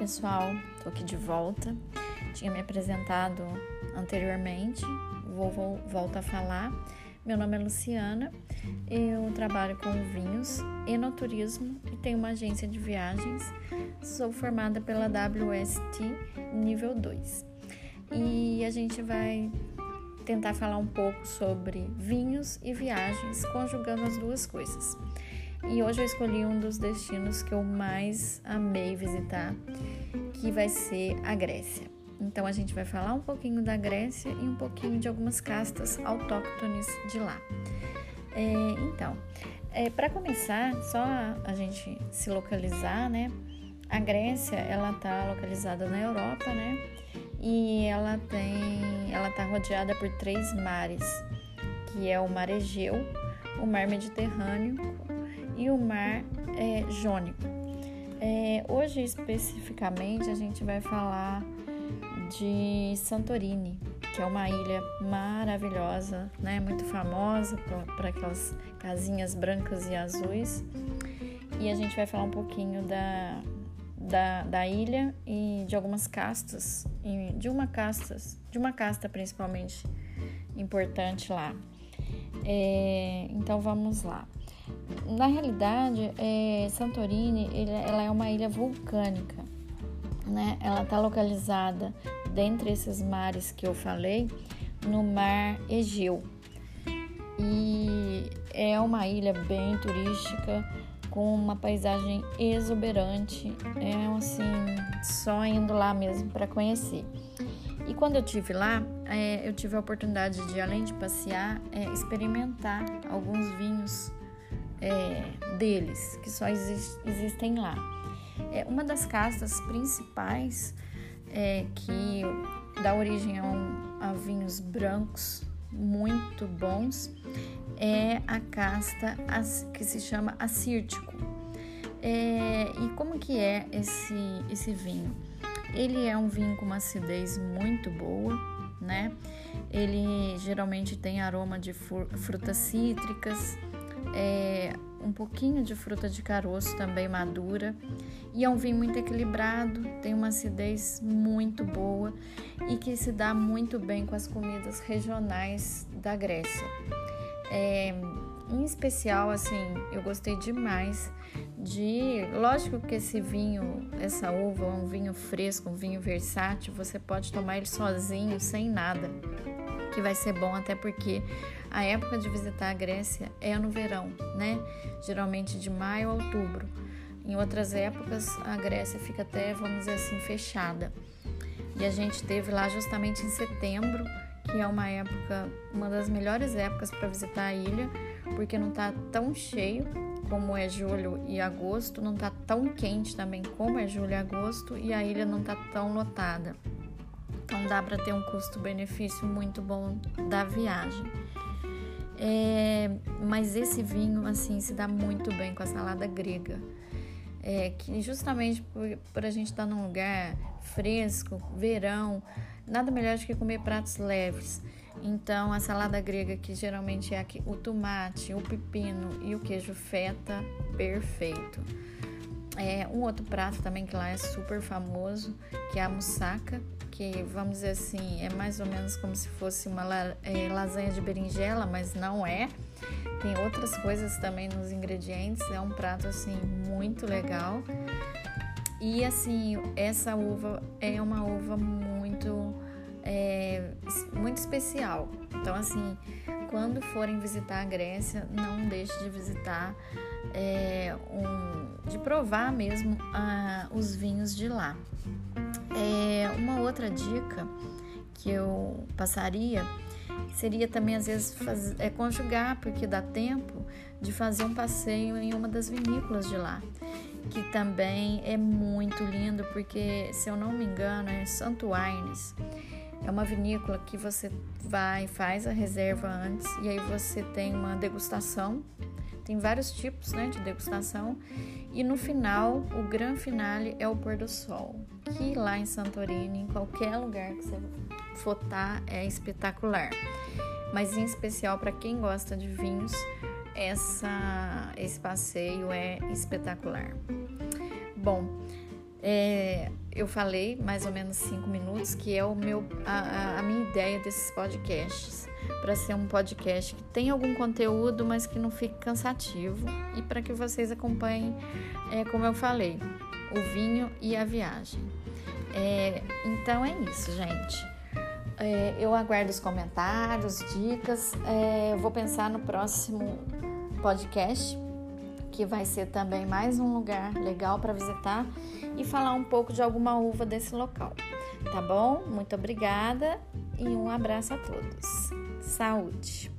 pessoal, tô aqui de volta. Tinha me apresentado anteriormente, vou, vou volto a falar. Meu nome é Luciana, eu trabalho com vinhos, enoturismo e tenho uma agência de viagens. Sou formada pela WST nível 2. E a gente vai tentar falar um pouco sobre vinhos e viagens, conjugando as duas coisas. E hoje eu escolhi um dos destinos que eu mais amei visitar, que vai ser a Grécia. Então a gente vai falar um pouquinho da Grécia e um pouquinho de algumas castas autóctones de lá. É, então, é, para começar, só a gente se localizar, né? A Grécia, ela tá localizada na Europa, né? E ela tem, ela tá rodeada por três mares, que é o Mar Egeu, o Mar Mediterrâneo e o Mar é, Jônico. É, hoje, especificamente, a gente vai falar de Santorini, que é uma ilha maravilhosa, né? muito famosa para aquelas casinhas brancas e azuis. E a gente vai falar um pouquinho da, da, da ilha e de algumas castas, de uma castas, de uma casta principalmente importante lá. É, então vamos lá. Na realidade, é, Santorini ele, ela é uma ilha vulcânica, né? Ela está localizada dentre esses mares que eu falei, no Mar Egeu. E é uma ilha bem turística, com uma paisagem exuberante, é assim, só indo lá mesmo para conhecer. E quando eu tive lá, é, eu tive a oportunidade de, além de passear, é, experimentar alguns vinhos é, deles, que só exist, existem lá. É, uma das castas principais é, que dá origem a, um, a vinhos brancos muito bons é a casta que se chama assírtico. É, e como que é esse, esse vinho? Ele é um vinho com uma acidez muito boa, né? Ele geralmente tem aroma de frutas cítricas, é, um pouquinho de fruta de caroço também madura. E é um vinho muito equilibrado, tem uma acidez muito boa e que se dá muito bem com as comidas regionais da Grécia. É, em especial, assim, eu gostei demais de. Lógico que esse vinho, essa uva, é um vinho fresco, um vinho versátil, você pode tomar ele sozinho, sem nada, que vai ser bom, até porque a época de visitar a Grécia é no verão, né? Geralmente de maio a outubro. Em outras épocas, a Grécia fica até, vamos dizer assim, fechada. E a gente teve lá justamente em setembro, que é uma época, uma das melhores épocas para visitar a ilha, porque não está tão cheio como é julho e agosto, não está tão quente também como é julho e agosto, e a ilha não está tão lotada. Então dá para ter um custo-benefício muito bom da viagem. É, mas esse vinho, assim, se dá muito bem com a salada grega. É, que justamente por, por a gente estar tá num lugar fresco, verão, nada melhor do que comer pratos leves. Então, a salada grega, que geralmente é aqui, o tomate, o pepino e o queijo feta, perfeito. É, um outro prato também que lá é super famoso, que é a moussaka, que vamos dizer assim, é mais ou menos como se fosse uma é, lasanha de berinjela, mas não é. Tem outras coisas também nos ingredientes, é um prato assim muito legal. E assim, essa uva é uma uva muito é, muito especial. Então assim, quando forem visitar a Grécia, não deixe de visitar é, um, de provar mesmo ah, os vinhos de lá. É, uma outra dica que eu passaria seria também às vezes faz, é, conjugar, porque dá tempo de fazer um passeio em uma das vinícolas de lá, que também é muito lindo, porque se eu não me engano é Santo Wines. É uma vinícola que você vai, faz a reserva antes e aí você tem uma degustação. Tem vários tipos né, de degustação. E no final, o grande finale é o pôr do sol, que lá em Santorini, em qualquer lugar que você tá, é espetacular. Mas em especial para quem gosta de vinhos, essa, esse passeio é espetacular. Bom, É, eu falei mais ou menos cinco minutos que é o meu a, a minha ideia desses podcasts para ser um podcast que tem algum conteúdo, mas que não fique cansativo e para que vocês acompanhem, é, como eu falei, o vinho e a viagem. É, então é isso, gente. É, eu aguardo os comentários, dicas. É, vou pensar no próximo podcast, que vai ser também mais um lugar legal para visitar e falar um pouco de alguma uva desse local. Tá bom? Muito obrigada e um abraço a todos. Saúde!